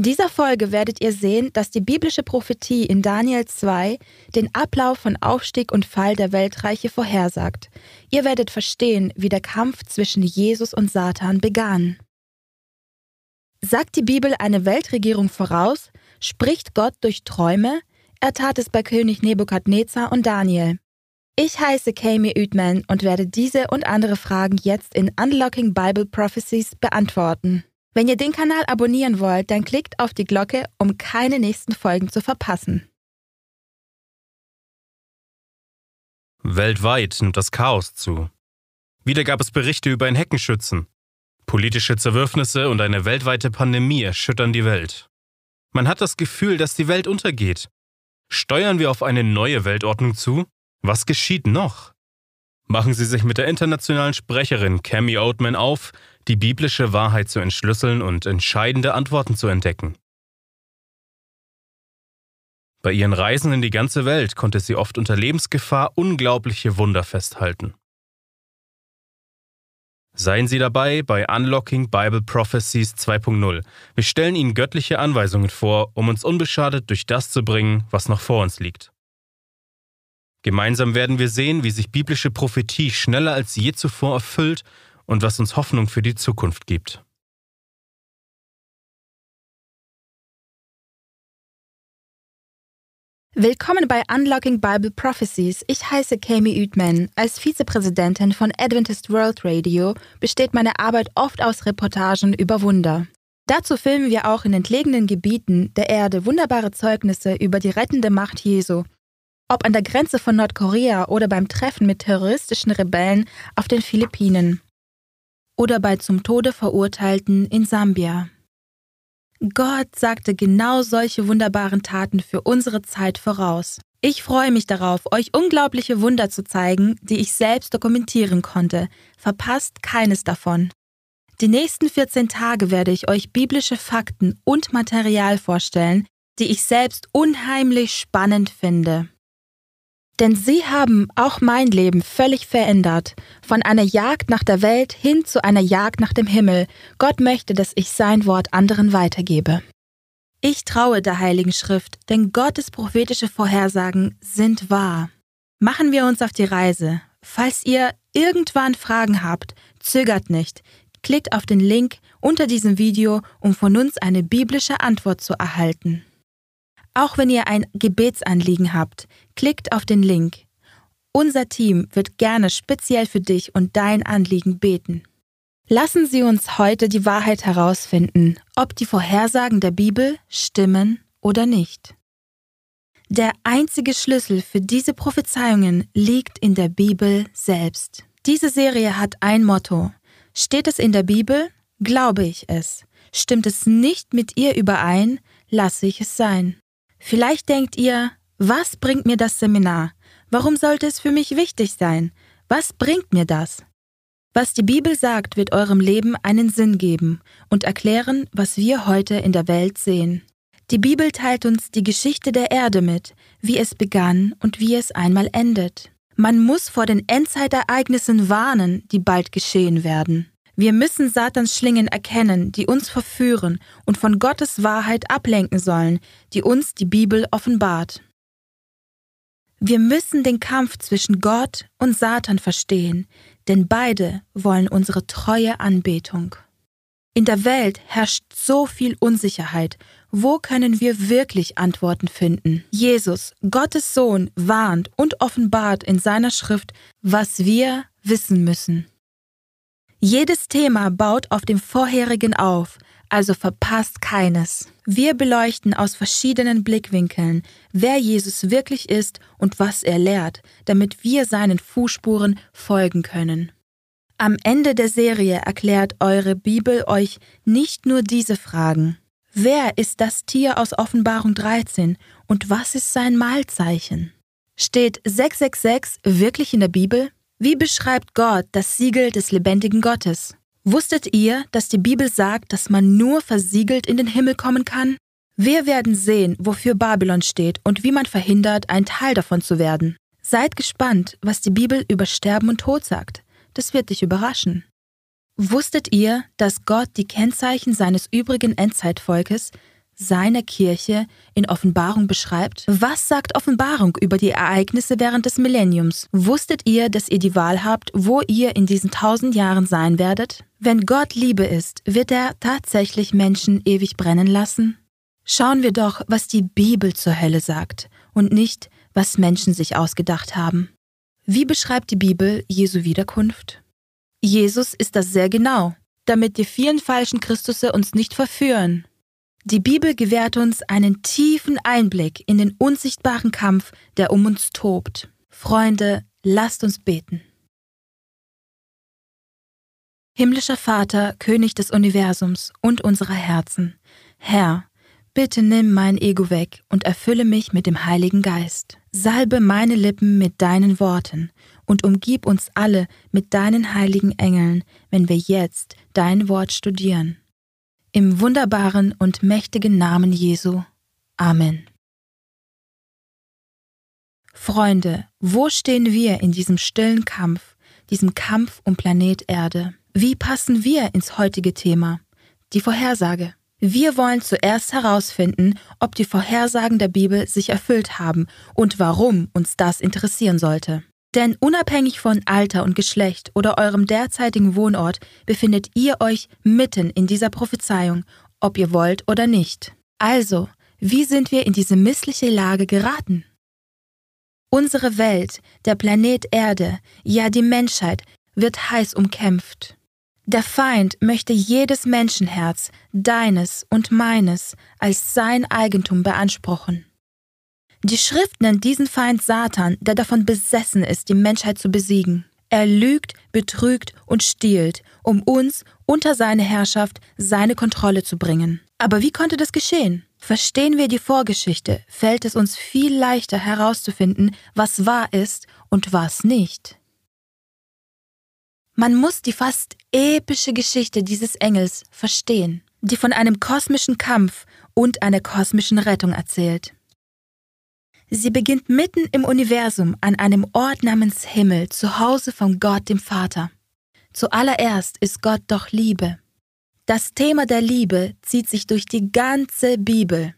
In dieser Folge werdet ihr sehen, dass die biblische Prophetie in Daniel 2 den Ablauf von Aufstieg und Fall der Weltreiche vorhersagt. Ihr werdet verstehen, wie der Kampf zwischen Jesus und Satan begann. Sagt die Bibel eine Weltregierung voraus? Spricht Gott durch Träume? Er tat es bei König Nebukadnezar und Daniel. Ich heiße Kami Uthman und werde diese und andere Fragen jetzt in Unlocking Bible Prophecies beantworten. Wenn ihr den Kanal abonnieren wollt, dann klickt auf die Glocke, um keine nächsten Folgen zu verpassen. Weltweit nimmt das Chaos zu. Wieder gab es Berichte über einen Heckenschützen. Politische Zerwürfnisse und eine weltweite Pandemie erschüttern die Welt. Man hat das Gefühl, dass die Welt untergeht. Steuern wir auf eine neue Weltordnung zu? Was geschieht noch? Machen Sie sich mit der internationalen Sprecherin Cami Oatman auf, die biblische Wahrheit zu entschlüsseln und entscheidende Antworten zu entdecken. Bei ihren Reisen in die ganze Welt konnte sie oft unter Lebensgefahr unglaubliche Wunder festhalten. Seien Sie dabei bei Unlocking Bible Prophecies 2.0. Wir stellen Ihnen göttliche Anweisungen vor, um uns unbeschadet durch das zu bringen, was noch vor uns liegt. Gemeinsam werden wir sehen, wie sich biblische Prophetie schneller als je zuvor erfüllt und was uns Hoffnung für die Zukunft gibt. Willkommen bei Unlocking Bible Prophecies. Ich heiße Kami Uthman. Als Vizepräsidentin von Adventist World Radio besteht meine Arbeit oft aus Reportagen über Wunder. Dazu filmen wir auch in entlegenen Gebieten der Erde wunderbare Zeugnisse über die rettende Macht Jesu ob an der Grenze von Nordkorea oder beim Treffen mit terroristischen Rebellen auf den Philippinen oder bei zum Tode Verurteilten in Sambia. Gott sagte genau solche wunderbaren Taten für unsere Zeit voraus. Ich freue mich darauf, euch unglaubliche Wunder zu zeigen, die ich selbst dokumentieren konnte. Verpasst keines davon. Die nächsten 14 Tage werde ich euch biblische Fakten und Material vorstellen, die ich selbst unheimlich spannend finde. Denn sie haben auch mein Leben völlig verändert, von einer Jagd nach der Welt hin zu einer Jagd nach dem Himmel. Gott möchte, dass ich sein Wort anderen weitergebe. Ich traue der Heiligen Schrift, denn Gottes prophetische Vorhersagen sind wahr. Machen wir uns auf die Reise. Falls ihr irgendwann Fragen habt, zögert nicht. Klickt auf den Link unter diesem Video, um von uns eine biblische Antwort zu erhalten. Auch wenn ihr ein Gebetsanliegen habt, klickt auf den Link. Unser Team wird gerne speziell für dich und dein Anliegen beten. Lassen Sie uns heute die Wahrheit herausfinden, ob die Vorhersagen der Bibel stimmen oder nicht. Der einzige Schlüssel für diese Prophezeiungen liegt in der Bibel selbst. Diese Serie hat ein Motto. Steht es in der Bibel, glaube ich es. Stimmt es nicht mit ihr überein, lasse ich es sein. Vielleicht denkt ihr, was bringt mir das Seminar? Warum sollte es für mich wichtig sein? Was bringt mir das? Was die Bibel sagt, wird eurem Leben einen Sinn geben und erklären, was wir heute in der Welt sehen. Die Bibel teilt uns die Geschichte der Erde mit, wie es begann und wie es einmal endet. Man muss vor den Endzeitereignissen warnen, die bald geschehen werden. Wir müssen Satans Schlingen erkennen, die uns verführen und von Gottes Wahrheit ablenken sollen, die uns die Bibel offenbart. Wir müssen den Kampf zwischen Gott und Satan verstehen, denn beide wollen unsere treue Anbetung. In der Welt herrscht so viel Unsicherheit. Wo können wir wirklich Antworten finden? Jesus, Gottes Sohn, warnt und offenbart in seiner Schrift, was wir wissen müssen. Jedes Thema baut auf dem vorherigen auf, also verpasst keines. Wir beleuchten aus verschiedenen Blickwinkeln, wer Jesus wirklich ist und was er lehrt, damit wir seinen Fußspuren folgen können. Am Ende der Serie erklärt eure Bibel euch nicht nur diese Fragen. Wer ist das Tier aus Offenbarung 13 und was ist sein Mahlzeichen? Steht 666 wirklich in der Bibel? Wie beschreibt Gott das Siegel des lebendigen Gottes? Wusstet ihr, dass die Bibel sagt, dass man nur versiegelt in den Himmel kommen kann? Wir werden sehen, wofür Babylon steht und wie man verhindert, ein Teil davon zu werden. Seid gespannt, was die Bibel über Sterben und Tod sagt. Das wird dich überraschen. Wusstet ihr, dass Gott die Kennzeichen seines übrigen Endzeitvolkes, seiner Kirche in Offenbarung beschreibt? Was sagt Offenbarung über die Ereignisse während des Millenniums? Wusstet ihr, dass ihr die Wahl habt, wo ihr in diesen tausend Jahren sein werdet? Wenn Gott Liebe ist, wird er tatsächlich Menschen ewig brennen lassen? Schauen wir doch, was die Bibel zur Hölle sagt und nicht, was Menschen sich ausgedacht haben. Wie beschreibt die Bibel Jesu Wiederkunft? Jesus ist das sehr genau, damit die vielen falschen Christusse uns nicht verführen. Die Bibel gewährt uns einen tiefen Einblick in den unsichtbaren Kampf, der um uns tobt. Freunde, lasst uns beten. Himmlischer Vater, König des Universums und unserer Herzen, Herr, Bitte nimm mein Ego weg und erfülle mich mit dem Heiligen Geist. Salbe meine Lippen mit deinen Worten und umgib uns alle mit deinen heiligen Engeln, wenn wir jetzt dein Wort studieren. Im wunderbaren und mächtigen Namen Jesu. Amen. Freunde, wo stehen wir in diesem stillen Kampf, diesem Kampf um Planet Erde? Wie passen wir ins heutige Thema? Die Vorhersage. Wir wollen zuerst herausfinden, ob die Vorhersagen der Bibel sich erfüllt haben und warum uns das interessieren sollte. Denn unabhängig von Alter und Geschlecht oder eurem derzeitigen Wohnort befindet ihr euch mitten in dieser Prophezeiung, ob ihr wollt oder nicht. Also, wie sind wir in diese missliche Lage geraten? Unsere Welt, der Planet Erde, ja die Menschheit, wird heiß umkämpft. Der Feind möchte jedes Menschenherz, deines und meines, als sein Eigentum beanspruchen. Die Schrift nennt diesen Feind Satan, der davon besessen ist, die Menschheit zu besiegen. Er lügt, betrügt und stiehlt, um uns unter seine Herrschaft, seine Kontrolle zu bringen. Aber wie konnte das geschehen? Verstehen wir die Vorgeschichte, fällt es uns viel leichter herauszufinden, was wahr ist und was nicht. Man muss die fast epische Geschichte dieses Engels verstehen, die von einem kosmischen Kampf und einer kosmischen Rettung erzählt. Sie beginnt mitten im Universum an einem Ort namens Himmel, zu Hause von Gott dem Vater. Zuallererst ist Gott doch Liebe. Das Thema der Liebe zieht sich durch die ganze Bibel.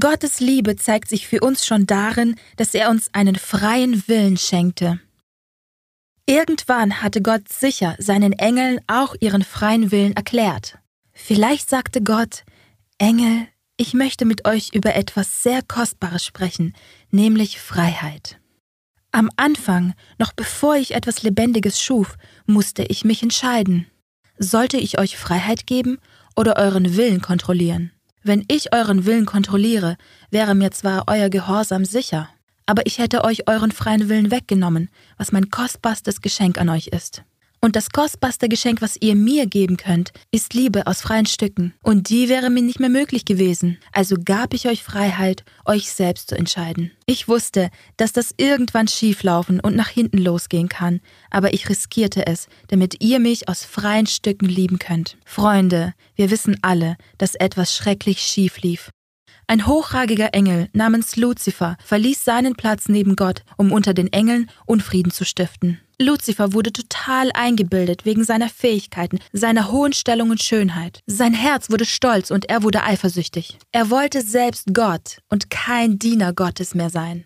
Gottes Liebe zeigt sich für uns schon darin, dass er uns einen freien Willen schenkte. Irgendwann hatte Gott sicher seinen Engeln auch ihren freien Willen erklärt. Vielleicht sagte Gott, Engel, ich möchte mit euch über etwas sehr Kostbares sprechen, nämlich Freiheit. Am Anfang, noch bevor ich etwas Lebendiges schuf, musste ich mich entscheiden. Sollte ich euch Freiheit geben oder euren Willen kontrollieren? Wenn ich euren Willen kontrolliere, wäre mir zwar euer Gehorsam sicher, aber ich hätte euch euren freien Willen weggenommen, was mein kostbarstes Geschenk an euch ist. Und das kostbarste Geschenk, was ihr mir geben könnt, ist Liebe aus freien Stücken. Und die wäre mir nicht mehr möglich gewesen. Also gab ich euch Freiheit, euch selbst zu entscheiden. Ich wusste, dass das irgendwann schieflaufen und nach hinten losgehen kann, aber ich riskierte es, damit ihr mich aus freien Stücken lieben könnt. Freunde, wir wissen alle, dass etwas schrecklich schief lief. Ein hochragiger Engel namens Luzifer verließ seinen Platz neben Gott, um unter den Engeln Unfrieden zu stiften. Luzifer wurde total eingebildet wegen seiner Fähigkeiten, seiner hohen Stellung und Schönheit. Sein Herz wurde stolz und er wurde eifersüchtig. Er wollte selbst Gott und kein Diener Gottes mehr sein.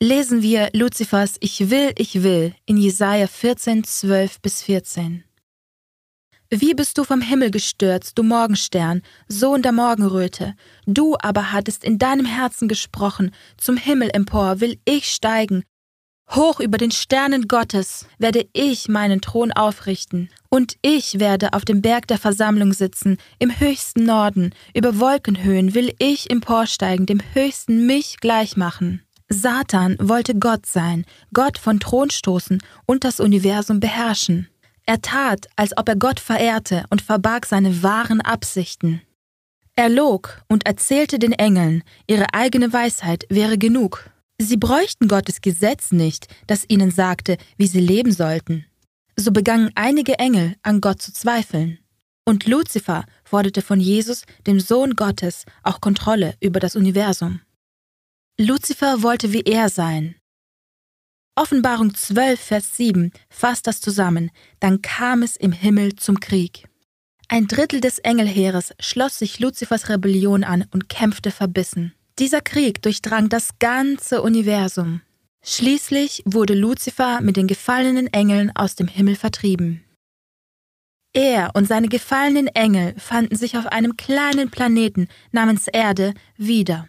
Lesen wir Luzifers Ich will, ich will in Jesaja 14, 12 bis 14. Wie bist du vom Himmel gestürzt, du Morgenstern, Sohn der Morgenröte? Du aber hattest in deinem Herzen gesprochen, zum Himmel empor will ich steigen. Hoch über den Sternen Gottes werde ich meinen Thron aufrichten, und ich werde auf dem Berg der Versammlung sitzen, im höchsten Norden, über Wolkenhöhen will ich emporsteigen, dem höchsten mich gleich machen. Satan wollte Gott sein, Gott von Thron stoßen und das Universum beherrschen. Er tat, als ob er Gott verehrte und verbarg seine wahren Absichten. Er log und erzählte den Engeln, ihre eigene Weisheit wäre genug. Sie bräuchten Gottes Gesetz nicht, das ihnen sagte, wie sie leben sollten. So begannen einige Engel an Gott zu zweifeln. Und Luzifer forderte von Jesus, dem Sohn Gottes, auch Kontrolle über das Universum. Luzifer wollte wie er sein, Offenbarung 12, Vers 7 fasst das zusammen. Dann kam es im Himmel zum Krieg. Ein Drittel des Engelheeres schloss sich Luzifers Rebellion an und kämpfte verbissen. Dieser Krieg durchdrang das ganze Universum. Schließlich wurde Luzifer mit den gefallenen Engeln aus dem Himmel vertrieben. Er und seine gefallenen Engel fanden sich auf einem kleinen Planeten namens Erde wieder.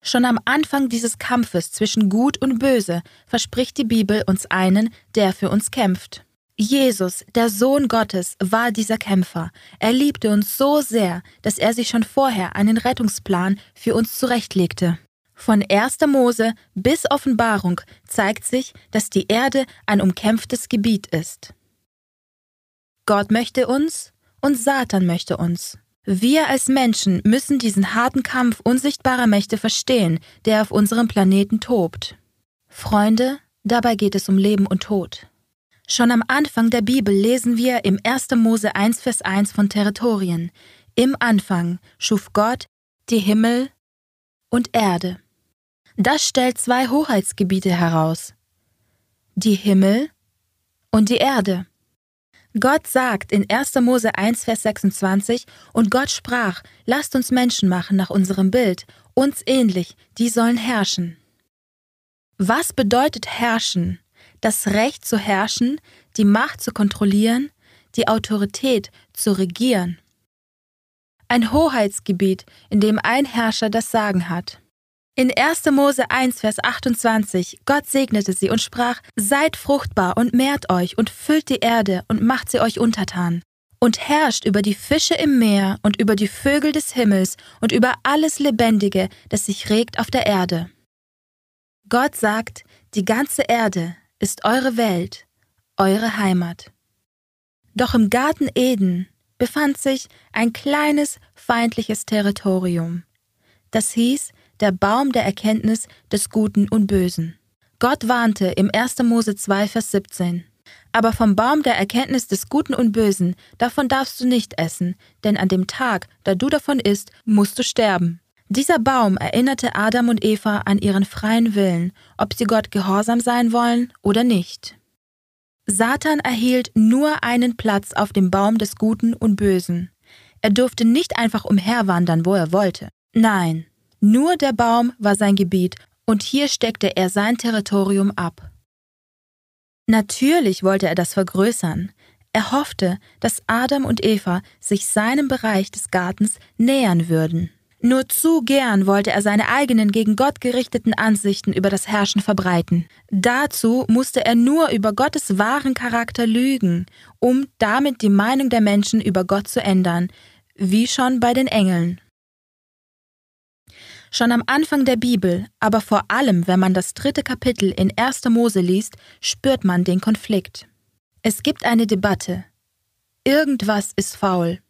Schon am Anfang dieses Kampfes zwischen Gut und Böse verspricht die Bibel uns einen, der für uns kämpft. Jesus, der Sohn Gottes, war dieser Kämpfer. Er liebte uns so sehr, dass er sich schon vorher einen Rettungsplan für uns zurechtlegte. Von 1. Mose bis Offenbarung zeigt sich, dass die Erde ein umkämpftes Gebiet ist. Gott möchte uns und Satan möchte uns. Wir als Menschen müssen diesen harten Kampf unsichtbarer Mächte verstehen, der auf unserem Planeten tobt. Freunde, dabei geht es um Leben und Tod. Schon am Anfang der Bibel lesen wir im 1. Mose 1, Vers 1 von Territorien. Im Anfang schuf Gott die Himmel und Erde. Das stellt zwei Hoheitsgebiete heraus. Die Himmel und die Erde. Gott sagt in 1. Mose 1, Vers 26, und Gott sprach, lasst uns Menschen machen nach unserem Bild, uns ähnlich, die sollen herrschen. Was bedeutet herrschen? Das Recht zu herrschen, die Macht zu kontrollieren, die Autorität zu regieren. Ein Hoheitsgebiet, in dem ein Herrscher das Sagen hat. In 1. Mose 1, Vers 28, Gott segnete sie und sprach, Seid fruchtbar und mehrt euch und füllt die Erde und macht sie euch untertan. Und herrscht über die Fische im Meer und über die Vögel des Himmels und über alles Lebendige, das sich regt auf der Erde. Gott sagt, die ganze Erde, ist eure Welt, eure Heimat. Doch im Garten Eden befand sich ein kleines feindliches Territorium. Das hieß der Baum der Erkenntnis des Guten und Bösen. Gott warnte im 1. Mose 2, Vers 17. Aber vom Baum der Erkenntnis des Guten und Bösen, davon darfst du nicht essen, denn an dem Tag, da du davon isst, musst du sterben. Dieser Baum erinnerte Adam und Eva an ihren freien Willen, ob sie Gott gehorsam sein wollen oder nicht. Satan erhielt nur einen Platz auf dem Baum des Guten und Bösen. Er durfte nicht einfach umherwandern, wo er wollte. Nein, nur der Baum war sein Gebiet und hier steckte er sein Territorium ab. Natürlich wollte er das vergrößern. Er hoffte, dass Adam und Eva sich seinem Bereich des Gartens nähern würden. Nur zu gern wollte er seine eigenen gegen Gott gerichteten Ansichten über das Herrschen verbreiten. Dazu musste er nur über Gottes wahren Charakter lügen, um damit die Meinung der Menschen über Gott zu ändern, wie schon bei den Engeln. Schon am Anfang der Bibel, aber vor allem, wenn man das dritte Kapitel in 1. Mose liest, spürt man den Konflikt. Es gibt eine Debatte. Irgendwas ist faul.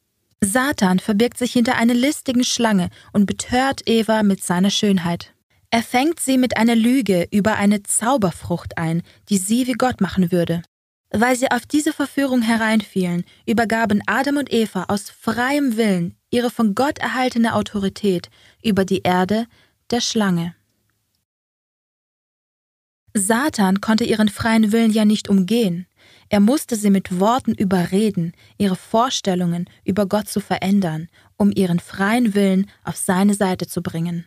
Satan verbirgt sich hinter einer listigen Schlange und betört Eva mit seiner Schönheit. Er fängt sie mit einer Lüge über eine Zauberfrucht ein, die sie wie Gott machen würde. Weil sie auf diese Verführung hereinfielen, übergaben Adam und Eva aus freiem Willen ihre von Gott erhaltene Autorität über die Erde der Schlange. Satan konnte ihren freien Willen ja nicht umgehen. Er musste sie mit Worten überreden, ihre Vorstellungen über Gott zu verändern, um ihren freien Willen auf seine Seite zu bringen.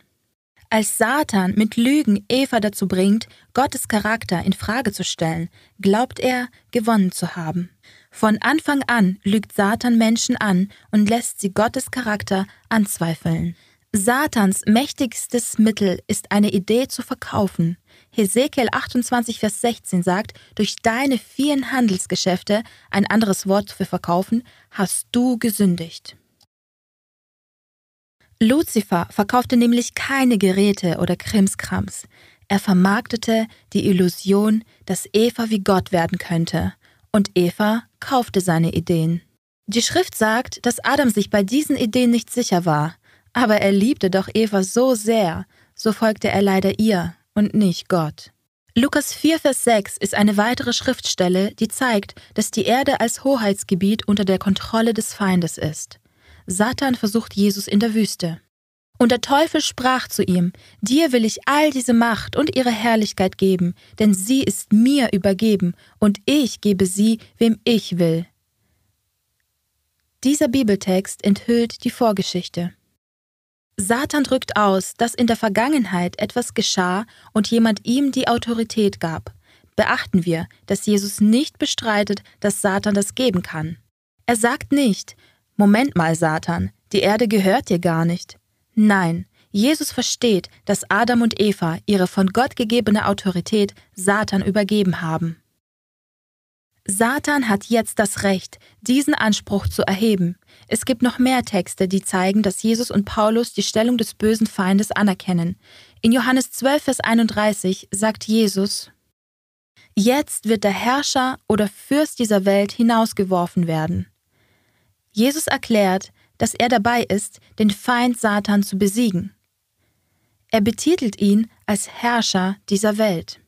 Als Satan mit Lügen Eva dazu bringt, Gottes Charakter in Frage zu stellen, glaubt er, gewonnen zu haben. Von Anfang an lügt Satan Menschen an und lässt sie Gottes Charakter anzweifeln. Satans mächtigstes Mittel ist eine Idee zu verkaufen, Hesekiel 28, Vers 16 sagt, durch deine vielen Handelsgeschäfte, ein anderes Wort für verkaufen, hast du gesündigt. Luzifer verkaufte nämlich keine Geräte oder Krimskrams. Er vermarktete die Illusion, dass Eva wie Gott werden könnte. Und Eva kaufte seine Ideen. Die Schrift sagt, dass Adam sich bei diesen Ideen nicht sicher war. Aber er liebte doch Eva so sehr, so folgte er leider ihr und nicht Gott. Lukas 4, Vers 6 ist eine weitere Schriftstelle, die zeigt, dass die Erde als Hoheitsgebiet unter der Kontrolle des Feindes ist. Satan versucht Jesus in der Wüste. Und der Teufel sprach zu ihm, Dir will ich all diese Macht und ihre Herrlichkeit geben, denn sie ist mir übergeben, und ich gebe sie, wem ich will. Dieser Bibeltext enthüllt die Vorgeschichte. Satan drückt aus, dass in der Vergangenheit etwas geschah und jemand ihm die Autorität gab. Beachten wir, dass Jesus nicht bestreitet, dass Satan das geben kann. Er sagt nicht, Moment mal, Satan, die Erde gehört dir gar nicht. Nein, Jesus versteht, dass Adam und Eva ihre von Gott gegebene Autorität Satan übergeben haben. Satan hat jetzt das Recht, diesen Anspruch zu erheben. Es gibt noch mehr Texte, die zeigen, dass Jesus und Paulus die Stellung des bösen Feindes anerkennen. In Johannes 12, Vers 31 sagt Jesus, Jetzt wird der Herrscher oder Fürst dieser Welt hinausgeworfen werden. Jesus erklärt, dass er dabei ist, den Feind Satan zu besiegen. Er betitelt ihn als Herrscher dieser Welt.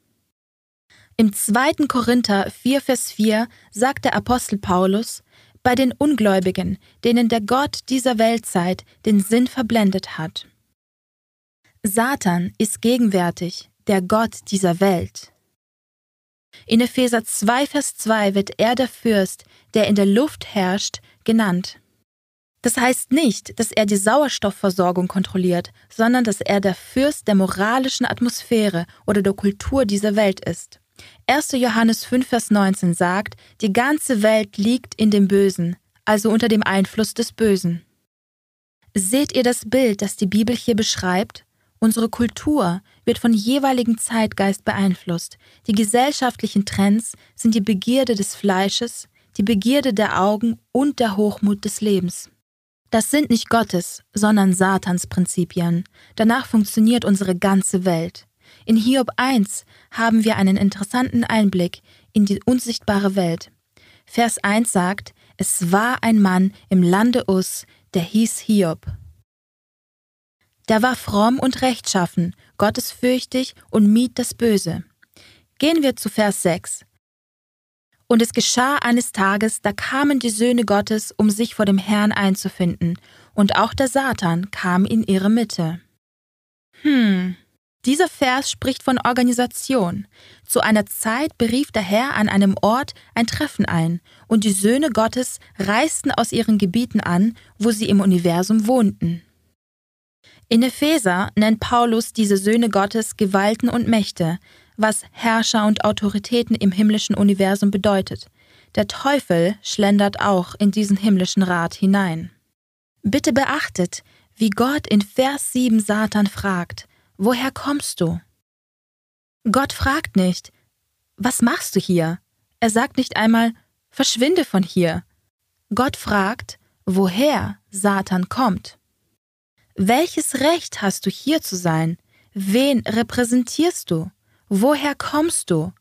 Im 2. Korinther 4, Vers 4 sagt der Apostel Paulus, bei den Ungläubigen, denen der Gott dieser Weltzeit den Sinn verblendet hat. Satan ist gegenwärtig, der Gott dieser Welt. In Epheser 2, Vers 2 wird er der Fürst, der in der Luft herrscht, genannt. Das heißt nicht, dass er die Sauerstoffversorgung kontrolliert, sondern dass er der Fürst der moralischen Atmosphäre oder der Kultur dieser Welt ist. 1. Johannes 5, Vers 19 sagt, die ganze Welt liegt in dem Bösen, also unter dem Einfluss des Bösen. Seht ihr das Bild, das die Bibel hier beschreibt? Unsere Kultur wird von jeweiligen Zeitgeist beeinflusst. Die gesellschaftlichen Trends sind die Begierde des Fleisches, die Begierde der Augen und der Hochmut des Lebens. Das sind nicht Gottes, sondern Satans Prinzipien. Danach funktioniert unsere ganze Welt. In Hiob 1 haben wir einen interessanten Einblick in die unsichtbare Welt. Vers 1 sagt, es war ein Mann im Lande Us, der hieß Hiob. Der war fromm und rechtschaffen, gottesfürchtig und mied das Böse. Gehen wir zu Vers 6. Und es geschah eines Tages, da kamen die Söhne Gottes, um sich vor dem Herrn einzufinden, und auch der Satan kam in ihre Mitte. Hm, dieser Vers spricht von Organisation. Zu einer Zeit berief der Herr an einem Ort ein Treffen ein, und die Söhne Gottes reisten aus ihren Gebieten an, wo sie im Universum wohnten. In Epheser nennt Paulus diese Söhne Gottes Gewalten und Mächte, was Herrscher und Autoritäten im himmlischen Universum bedeutet. Der Teufel schlendert auch in diesen himmlischen Rat hinein. Bitte beachtet, wie Gott in Vers 7 Satan fragt, woher kommst du? Gott fragt nicht, was machst du hier? Er sagt nicht einmal, verschwinde von hier. Gott fragt, woher Satan kommt. Welches Recht hast du hier zu sein? Wen repräsentierst du? Woher kommst du?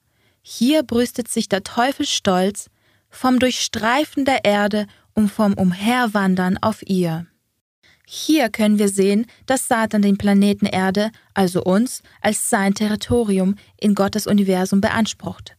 Hier brüstet sich der Teufel stolz vom Durchstreifen der Erde und vom Umherwandern auf ihr. Hier können wir sehen, dass Satan den Planeten Erde, also uns, als sein Territorium in Gottes Universum beansprucht.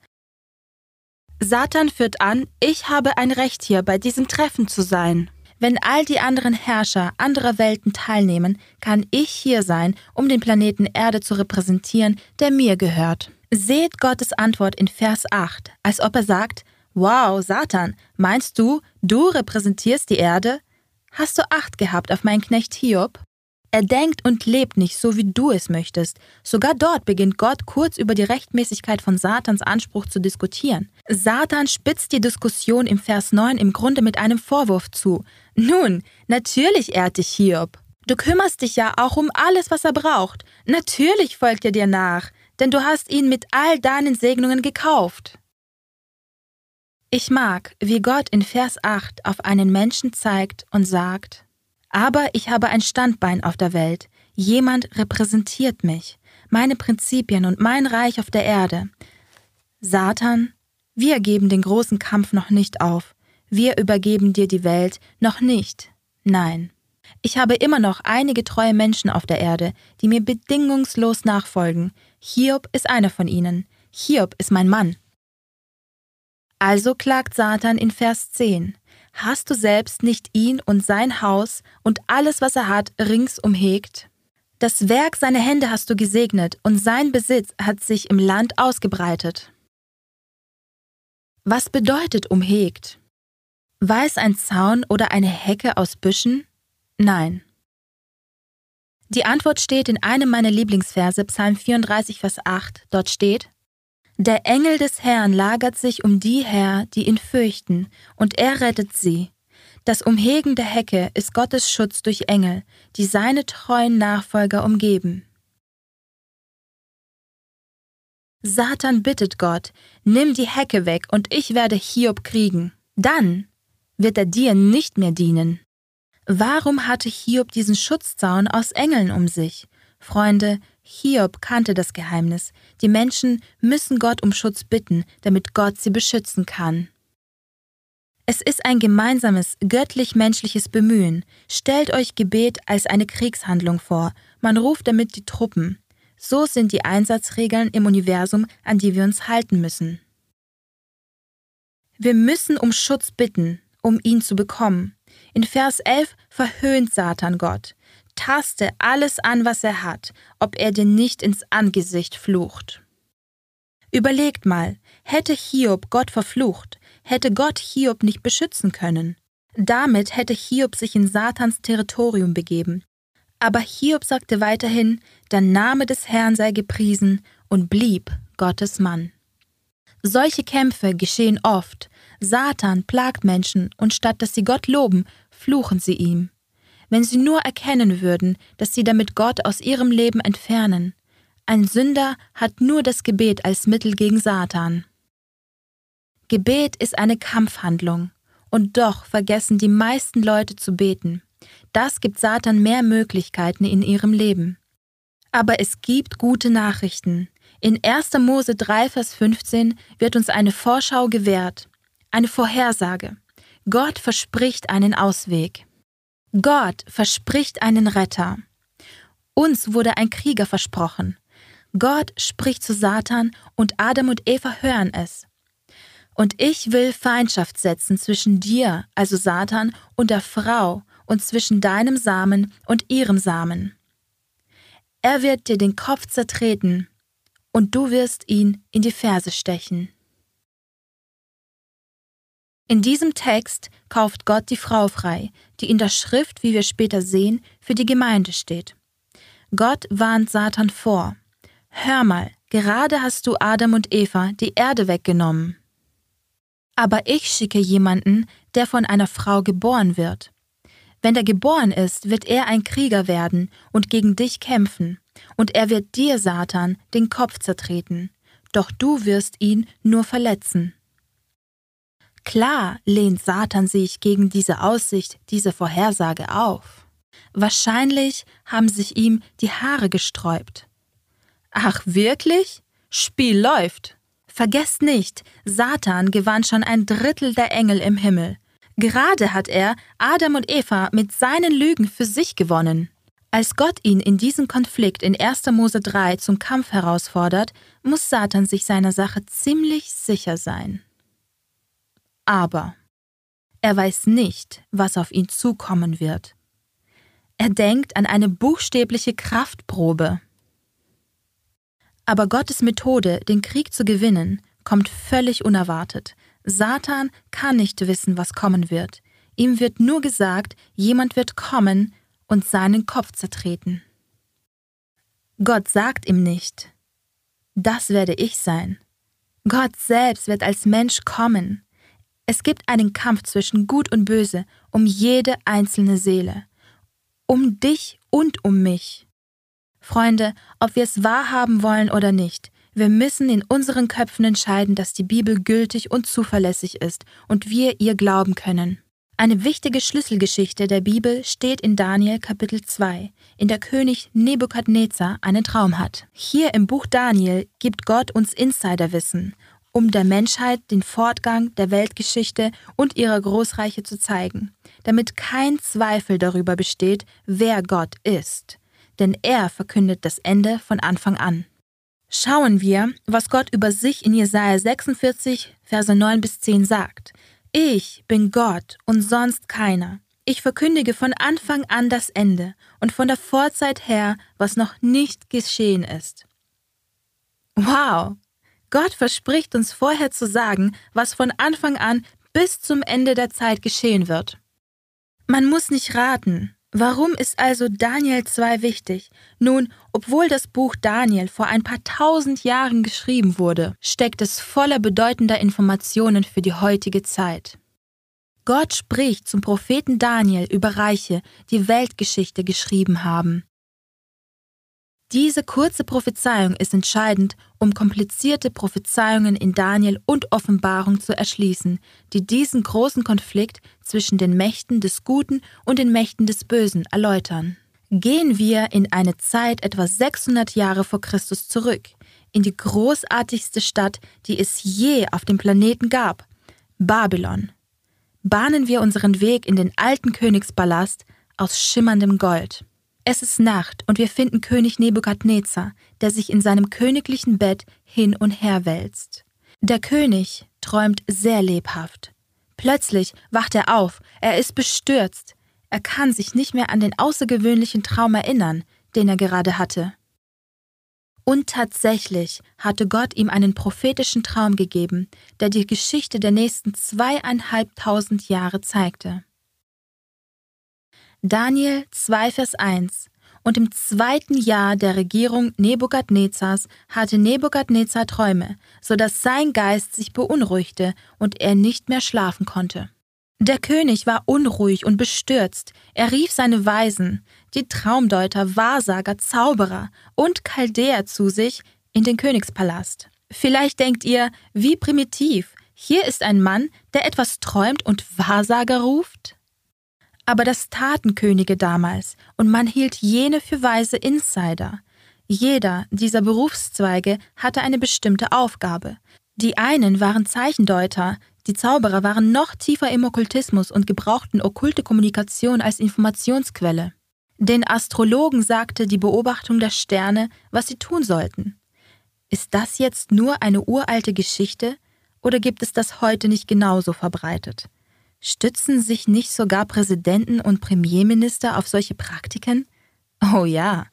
Satan führt an, ich habe ein Recht hier bei diesem Treffen zu sein. Wenn all die anderen Herrscher anderer Welten teilnehmen, kann ich hier sein, um den Planeten Erde zu repräsentieren, der mir gehört. Seht Gottes Antwort in Vers 8, als ob er sagt, Wow, Satan, meinst du, du repräsentierst die Erde? Hast du Acht gehabt auf meinen Knecht Hiob? Er denkt und lebt nicht so, wie du es möchtest. Sogar dort beginnt Gott kurz über die Rechtmäßigkeit von Satans Anspruch zu diskutieren. Satan spitzt die Diskussion im Vers 9 im Grunde mit einem Vorwurf zu. Nun, natürlich ehrt dich Hiob. Du kümmerst dich ja auch um alles, was er braucht. Natürlich folgt er dir nach, denn du hast ihn mit all deinen Segnungen gekauft. Ich mag, wie Gott in Vers 8 auf einen Menschen zeigt und sagt, aber ich habe ein Standbein auf der Welt. Jemand repräsentiert mich, meine Prinzipien und mein Reich auf der Erde. Satan, wir geben den großen Kampf noch nicht auf. Wir übergeben dir die Welt noch nicht. Nein. Ich habe immer noch einige treue Menschen auf der Erde, die mir bedingungslos nachfolgen. Hiob ist einer von ihnen. Hiob ist mein Mann. Also klagt Satan in Vers 10. Hast du selbst nicht ihn und sein Haus und alles, was er hat, ringsum hegt? Das Werk seiner Hände hast du gesegnet, und sein Besitz hat sich im Land ausgebreitet. Was bedeutet umhegt? War es ein Zaun oder eine Hecke aus Büschen? Nein. Die Antwort steht in einem meiner Lieblingsverse, Psalm 34, Vers 8. Dort steht, Der Engel des Herrn lagert sich um die her, die ihn fürchten, und er rettet sie. Das Umhegen der Hecke ist Gottes Schutz durch Engel, die seine treuen Nachfolger umgeben. Satan bittet Gott, nimm die Hecke weg und ich werde Hiob kriegen. Dann wird er dir nicht mehr dienen. Warum hatte Hiob diesen Schutzzaun aus Engeln um sich? Freunde, Hiob kannte das Geheimnis. Die Menschen müssen Gott um Schutz bitten, damit Gott sie beschützen kann. Es ist ein gemeinsames göttlich-menschliches Bemühen. Stellt euch Gebet als eine Kriegshandlung vor. Man ruft damit die Truppen. So sind die Einsatzregeln im Universum, an die wir uns halten müssen. Wir müssen um Schutz bitten, um ihn zu bekommen. In Vers 11 verhöhnt Satan Gott. Taste alles an, was er hat, ob er dir nicht ins Angesicht flucht. Überlegt mal, hätte Hiob Gott verflucht, hätte Gott Hiob nicht beschützen können. Damit hätte Hiob sich in Satans Territorium begeben. Aber Hiob sagte weiterhin, der Name des Herrn sei gepriesen und blieb Gottes Mann. Solche Kämpfe geschehen oft. Satan plagt Menschen und statt dass sie Gott loben, fluchen sie ihm. Wenn sie nur erkennen würden, dass sie damit Gott aus ihrem Leben entfernen. Ein Sünder hat nur das Gebet als Mittel gegen Satan. Gebet ist eine Kampfhandlung, und doch vergessen die meisten Leute zu beten. Das gibt Satan mehr Möglichkeiten in ihrem Leben. Aber es gibt gute Nachrichten. In 1. Mose 3, Vers 15 wird uns eine Vorschau gewährt, eine Vorhersage. Gott verspricht einen Ausweg. Gott verspricht einen Retter. Uns wurde ein Krieger versprochen. Gott spricht zu Satan und Adam und Eva hören es. Und ich will Feindschaft setzen zwischen dir, also Satan, und der Frau und zwischen deinem Samen und ihrem Samen. Er wird dir den Kopf zertreten, und du wirst ihn in die Ferse stechen. In diesem Text kauft Gott die Frau frei, die in der Schrift, wie wir später sehen, für die Gemeinde steht. Gott warnt Satan vor. Hör mal, gerade hast du Adam und Eva die Erde weggenommen. Aber ich schicke jemanden, der von einer Frau geboren wird. Wenn er geboren ist, wird er ein Krieger werden und gegen dich kämpfen, und er wird dir, Satan, den Kopf zertreten, doch du wirst ihn nur verletzen. Klar lehnt Satan sich gegen diese Aussicht, diese Vorhersage auf. Wahrscheinlich haben sich ihm die Haare gesträubt. Ach wirklich? Spiel läuft. Vergesst nicht, Satan gewann schon ein Drittel der Engel im Himmel. Gerade hat er Adam und Eva mit seinen Lügen für sich gewonnen. Als Gott ihn in diesem Konflikt in 1. Mose 3 zum Kampf herausfordert, muss Satan sich seiner Sache ziemlich sicher sein. Aber er weiß nicht, was auf ihn zukommen wird. Er denkt an eine buchstäbliche Kraftprobe. Aber Gottes Methode, den Krieg zu gewinnen, kommt völlig unerwartet. Satan kann nicht wissen, was kommen wird. Ihm wird nur gesagt, jemand wird kommen und seinen Kopf zertreten. Gott sagt ihm nicht, das werde ich sein. Gott selbst wird als Mensch kommen. Es gibt einen Kampf zwischen Gut und Böse um jede einzelne Seele, um dich und um mich. Freunde, ob wir es wahrhaben wollen oder nicht, wir müssen in unseren Köpfen entscheiden, dass die Bibel gültig und zuverlässig ist und wir ihr glauben können. Eine wichtige Schlüsselgeschichte der Bibel steht in Daniel Kapitel 2, in der König Nebukadnezar einen Traum hat. Hier im Buch Daniel gibt Gott uns Insiderwissen, um der Menschheit den Fortgang der Weltgeschichte und ihrer Großreiche zu zeigen, damit kein Zweifel darüber besteht, wer Gott ist denn er verkündet das Ende von Anfang an. Schauen wir, was Gott über sich in Jesaja 46, Verse 9 bis 10 sagt. Ich bin Gott und sonst keiner. Ich verkündige von Anfang an das Ende und von der Vorzeit her, was noch nicht geschehen ist. Wow! Gott verspricht uns vorher zu sagen, was von Anfang an bis zum Ende der Zeit geschehen wird. Man muss nicht raten. Warum ist also Daniel 2 wichtig? Nun, obwohl das Buch Daniel vor ein paar tausend Jahren geschrieben wurde, steckt es voller bedeutender Informationen für die heutige Zeit. Gott spricht zum Propheten Daniel über Reiche, die Weltgeschichte geschrieben haben. Diese kurze Prophezeiung ist entscheidend, um komplizierte Prophezeiungen in Daniel und Offenbarung zu erschließen, die diesen großen Konflikt zwischen den Mächten des Guten und den Mächten des Bösen erläutern. Gehen wir in eine Zeit etwa 600 Jahre vor Christus zurück, in die großartigste Stadt, die es je auf dem Planeten gab, Babylon bahnen wir unseren Weg in den alten Königspalast aus schimmerndem Gold. Es ist Nacht und wir finden König Nebukadnezar, der sich in seinem königlichen Bett hin und her wälzt. Der König träumt sehr lebhaft. Plötzlich wacht er auf, er ist bestürzt. Er kann sich nicht mehr an den außergewöhnlichen Traum erinnern, den er gerade hatte. Und tatsächlich hatte Gott ihm einen prophetischen Traum gegeben, der die Geschichte der nächsten zweieinhalbtausend Jahre zeigte. Daniel 2, Vers 1 Und im zweiten Jahr der Regierung Nebukadnezars hatte Nebukadnezar Träume, so dass sein Geist sich beunruhigte und er nicht mehr schlafen konnte. Der König war unruhig und bestürzt. Er rief seine Weisen, die Traumdeuter, Wahrsager, Zauberer und Chaldäer zu sich in den Königspalast. Vielleicht denkt ihr, wie primitiv. Hier ist ein Mann, der etwas träumt und Wahrsager ruft? Aber das taten Könige damals, und man hielt jene für weise Insider. Jeder dieser Berufszweige hatte eine bestimmte Aufgabe. Die einen waren Zeichendeuter, die Zauberer waren noch tiefer im Okkultismus und gebrauchten okkulte Kommunikation als Informationsquelle. Den Astrologen sagte die Beobachtung der Sterne, was sie tun sollten. Ist das jetzt nur eine uralte Geschichte oder gibt es das heute nicht genauso verbreitet? Stützen sich nicht sogar Präsidenten und Premierminister auf solche Praktiken? Oh ja.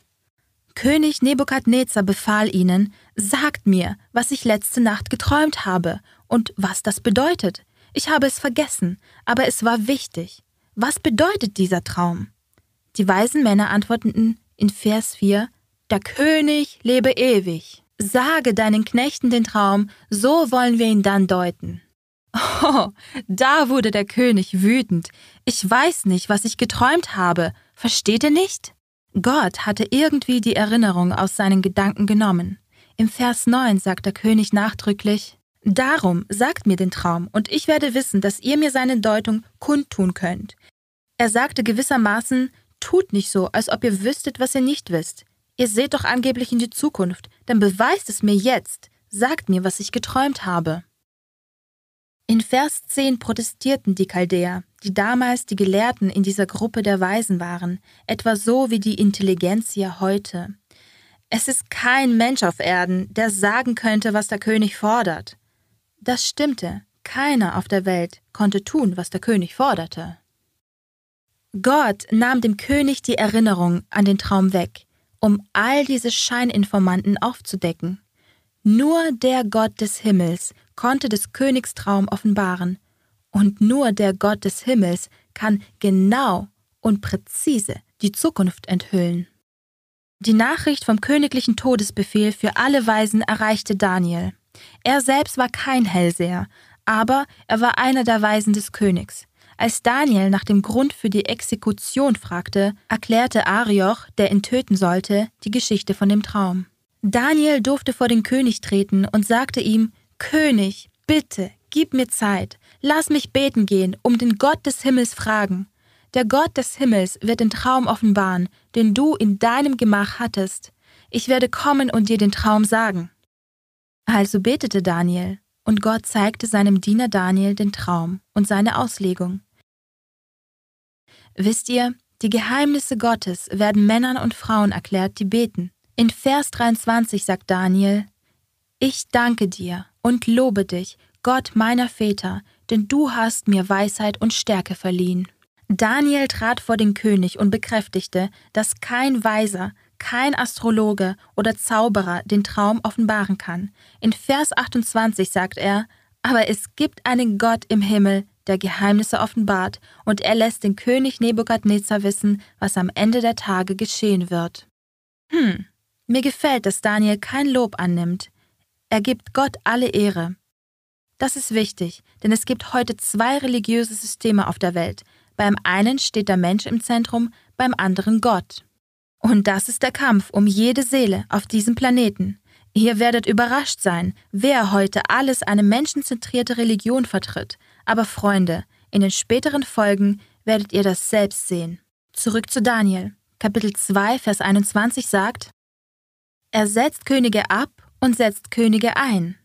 König Nebukadnezar befahl ihnen, sagt mir, was ich letzte Nacht geträumt habe und was das bedeutet. Ich habe es vergessen, aber es war wichtig. Was bedeutet dieser Traum? Die weisen Männer antworteten in Vers 4, Der König lebe ewig. Sage deinen Knechten den Traum, so wollen wir ihn dann deuten. Oh, da wurde der König wütend. Ich weiß nicht, was ich geträumt habe. Versteht ihr nicht? Gott hatte irgendwie die Erinnerung aus seinen Gedanken genommen. Im Vers 9 sagt der König nachdrücklich, Darum sagt mir den Traum, und ich werde wissen, dass ihr mir seine Deutung kundtun könnt. Er sagte gewissermaßen, tut nicht so, als ob ihr wüsstet, was ihr nicht wisst. Ihr seht doch angeblich in die Zukunft, dann beweist es mir jetzt, sagt mir, was ich geträumt habe. In Vers 10 protestierten die Chaldäer, die damals die Gelehrten in dieser Gruppe der Weisen waren, etwa so wie die Intelligenzia heute. Es ist kein Mensch auf Erden, der sagen könnte, was der König fordert. Das stimmte. Keiner auf der Welt konnte tun, was der König forderte. Gott nahm dem König die Erinnerung an den Traum weg, um all diese Scheininformanten aufzudecken. Nur der Gott des Himmels konnte des Königs Traum offenbaren, und nur der Gott des Himmels kann genau und präzise die Zukunft enthüllen. Die Nachricht vom königlichen Todesbefehl für alle Weisen erreichte Daniel. Er selbst war kein Hellseher, aber er war einer der Weisen des Königs. Als Daniel nach dem Grund für die Exekution fragte, erklärte Arioch, der ihn töten sollte, die Geschichte von dem Traum. Daniel durfte vor den König treten und sagte ihm, König, bitte, gib mir Zeit, lass mich beten gehen, um den Gott des Himmels fragen. Der Gott des Himmels wird den Traum offenbaren, den du in deinem Gemach hattest. Ich werde kommen und dir den Traum sagen. Also betete Daniel, und Gott zeigte seinem Diener Daniel den Traum und seine Auslegung. Wisst ihr, die Geheimnisse Gottes werden Männern und Frauen erklärt, die beten. In Vers 23 sagt Daniel, Ich danke dir und lobe dich, Gott meiner Väter, denn du hast mir Weisheit und Stärke verliehen. Daniel trat vor den König und bekräftigte, dass kein Weiser, kein Astrologe oder Zauberer den Traum offenbaren kann. In Vers 28 sagt er, aber es gibt einen Gott im Himmel, der Geheimnisse offenbart, und er lässt den König Nebukadnezar wissen, was am Ende der Tage geschehen wird. Hm, mir gefällt, dass Daniel kein Lob annimmt. Er gibt Gott alle Ehre. Das ist wichtig, denn es gibt heute zwei religiöse Systeme auf der Welt. Beim einen steht der Mensch im Zentrum, beim anderen Gott. Und das ist der Kampf um jede Seele auf diesem Planeten. Ihr werdet überrascht sein, wer heute alles eine menschenzentrierte Religion vertritt. Aber Freunde, in den späteren Folgen werdet ihr das selbst sehen. Zurück zu Daniel. Kapitel 2, Vers 21 sagt, Er setzt Könige ab und setzt Könige ein.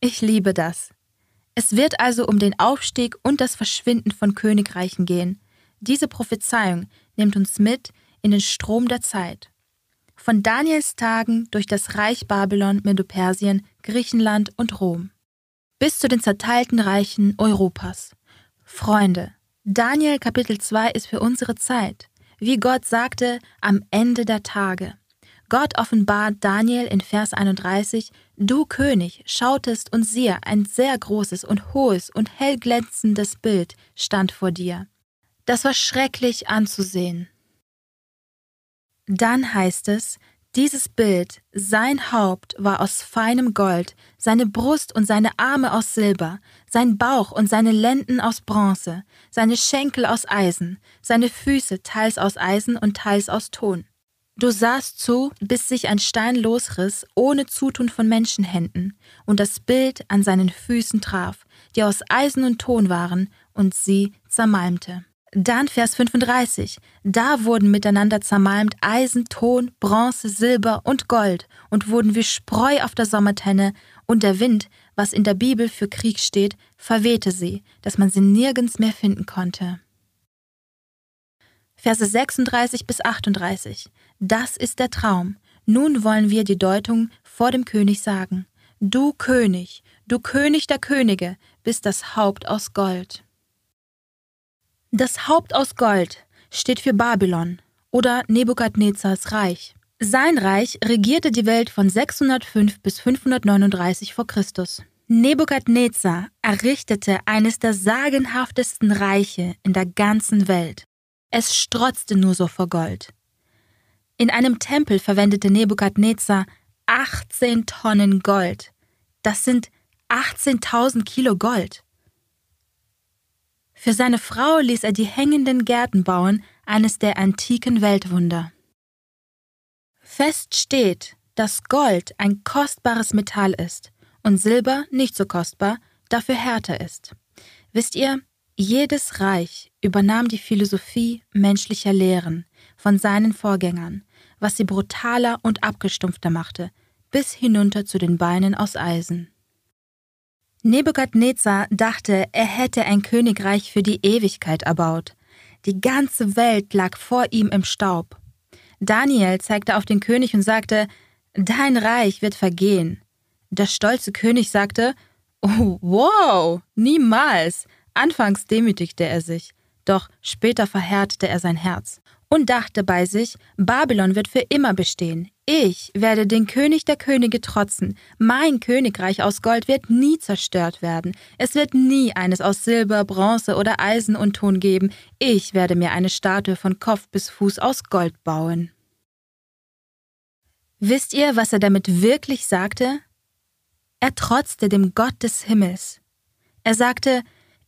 Ich liebe das. Es wird also um den Aufstieg und das Verschwinden von Königreichen gehen. Diese Prophezeiung nimmt uns mit in den Strom der Zeit von Daniels Tagen durch das Reich Babylon, Medopersien, Griechenland und Rom, bis zu den zerteilten Reichen Europas. Freunde, Daniel Kapitel 2 ist für unsere Zeit, wie Gott sagte, am Ende der Tage. Gott offenbart Daniel in Vers 31, Du König schautest und siehe, ein sehr großes und hohes und hellglänzendes Bild stand vor dir. Das war schrecklich anzusehen. Dann heißt es, dieses Bild, sein Haupt war aus feinem Gold, seine Brust und seine Arme aus Silber, sein Bauch und seine Lenden aus Bronze, seine Schenkel aus Eisen, seine Füße teils aus Eisen und teils aus Ton. Du sahst zu, bis sich ein Stein losriss, ohne Zutun von Menschenhänden, und das Bild an seinen Füßen traf, die aus Eisen und Ton waren, und sie zermalmte. Dann Vers 35. Da wurden miteinander zermalmt Eisen, Ton, Bronze, Silber und Gold und wurden wie Spreu auf der Sommertenne, und der Wind, was in der Bibel für Krieg steht, verwehte sie, dass man sie nirgends mehr finden konnte. Verse 36 bis 38. Das ist der Traum. Nun wollen wir die Deutung vor dem König sagen. Du König, du König der Könige, bist das Haupt aus Gold. Das Haupt aus Gold steht für Babylon oder Nebukadnezars Reich. Sein Reich regierte die Welt von 605 bis 539 vor Christus. Nebukadnezar errichtete eines der sagenhaftesten Reiche in der ganzen Welt. Es strotzte nur so vor Gold. In einem Tempel verwendete Nebukadnezar 18 Tonnen Gold. Das sind 18.000 Kilo Gold. Für seine Frau ließ er die hängenden Gärten bauen, eines der antiken Weltwunder. Fest steht, dass Gold ein kostbares Metall ist und Silber nicht so kostbar, dafür härter ist. Wisst ihr, jedes Reich übernahm die Philosophie menschlicher Lehren von seinen Vorgängern, was sie brutaler und abgestumpfter machte, bis hinunter zu den Beinen aus Eisen. Nebukadnezar dachte, er hätte ein Königreich für die Ewigkeit erbaut. Die ganze Welt lag vor ihm im Staub. Daniel zeigte auf den König und sagte, Dein Reich wird vergehen. Der stolze König sagte, Oh, wow, niemals. Anfangs demütigte er sich, doch später verhärtete er sein Herz und dachte bei sich, Babylon wird für immer bestehen. Ich werde den König der Könige trotzen. Mein Königreich aus Gold wird nie zerstört werden. Es wird nie eines aus Silber, Bronze oder Eisen und Ton geben. Ich werde mir eine Statue von Kopf bis Fuß aus Gold bauen. Wisst ihr, was er damit wirklich sagte? Er trotzte dem Gott des Himmels. Er sagte,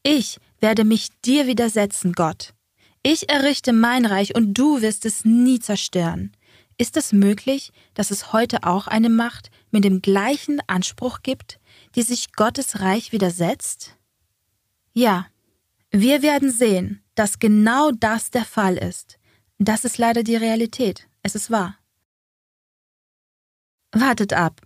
ich werde mich dir widersetzen, Gott. Ich errichte mein Reich und du wirst es nie zerstören. Ist es möglich, dass es heute auch eine Macht mit dem gleichen Anspruch gibt, die sich Gottes Reich widersetzt? Ja, wir werden sehen, dass genau das der Fall ist. Das ist leider die Realität. Es ist wahr. Wartet ab.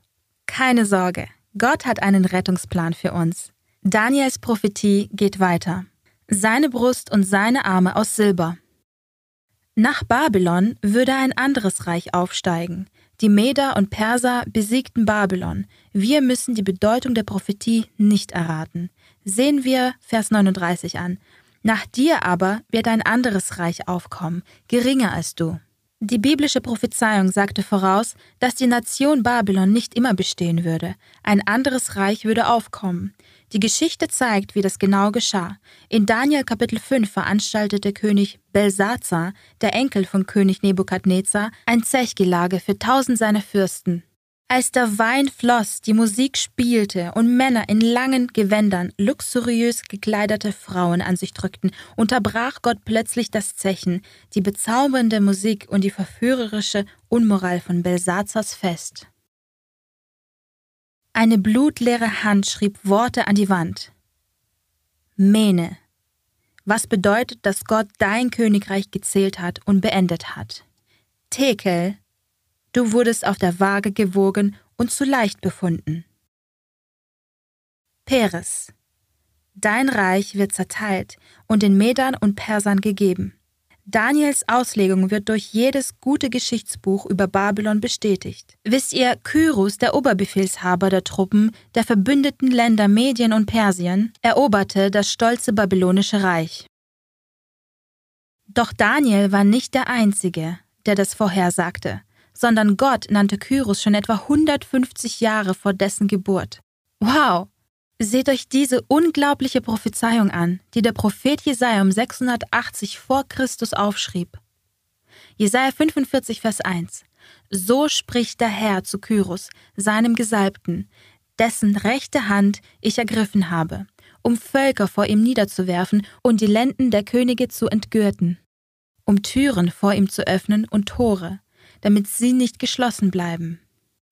Keine Sorge. Gott hat einen Rettungsplan für uns. Daniels Prophetie geht weiter seine Brust und seine Arme aus Silber. Nach Babylon würde ein anderes Reich aufsteigen. Die Meder und Perser besiegten Babylon. Wir müssen die Bedeutung der Prophetie nicht erraten. Sehen wir Vers 39 an. Nach dir aber wird ein anderes Reich aufkommen, geringer als du. Die biblische Prophezeiung sagte voraus, dass die Nation Babylon nicht immer bestehen würde. Ein anderes Reich würde aufkommen. Die Geschichte zeigt, wie das genau geschah. In Daniel Kapitel 5 veranstaltete König Belsazar, der Enkel von König Nebukadnezar, ein Zechgelage für tausend seiner Fürsten. Als der Wein floss, die Musik spielte und Männer in langen Gewändern luxuriös gekleidete Frauen an sich drückten, unterbrach Gott plötzlich das Zechen, die bezaubernde Musik und die verführerische Unmoral von Belsazars Fest. Eine blutleere Hand schrieb Worte an die Wand. Mene. Was bedeutet, dass Gott dein Königreich gezählt hat und beendet hat. Tekel Du wurdest auf der Waage gewogen und zu leicht befunden. Peres. Dein Reich wird zerteilt und den Medern und Persern gegeben. Daniels Auslegung wird durch jedes gute Geschichtsbuch über Babylon bestätigt. Wisst ihr, Kyrus, der Oberbefehlshaber der Truppen der verbündeten Länder Medien und Persien, eroberte das stolze babylonische Reich. Doch Daniel war nicht der Einzige, der das vorhersagte sondern Gott nannte Kyros schon etwa 150 Jahre vor dessen Geburt. Wow! Seht euch diese unglaubliche Prophezeiung an, die der Prophet Jesaja um 680 vor Christus aufschrieb. Jesaja 45, Vers 1. So spricht der Herr zu Kyros, seinem Gesalbten, dessen rechte Hand ich ergriffen habe, um Völker vor ihm niederzuwerfen und die Lenden der Könige zu entgürten, um Türen vor ihm zu öffnen und Tore, damit sie nicht geschlossen bleiben.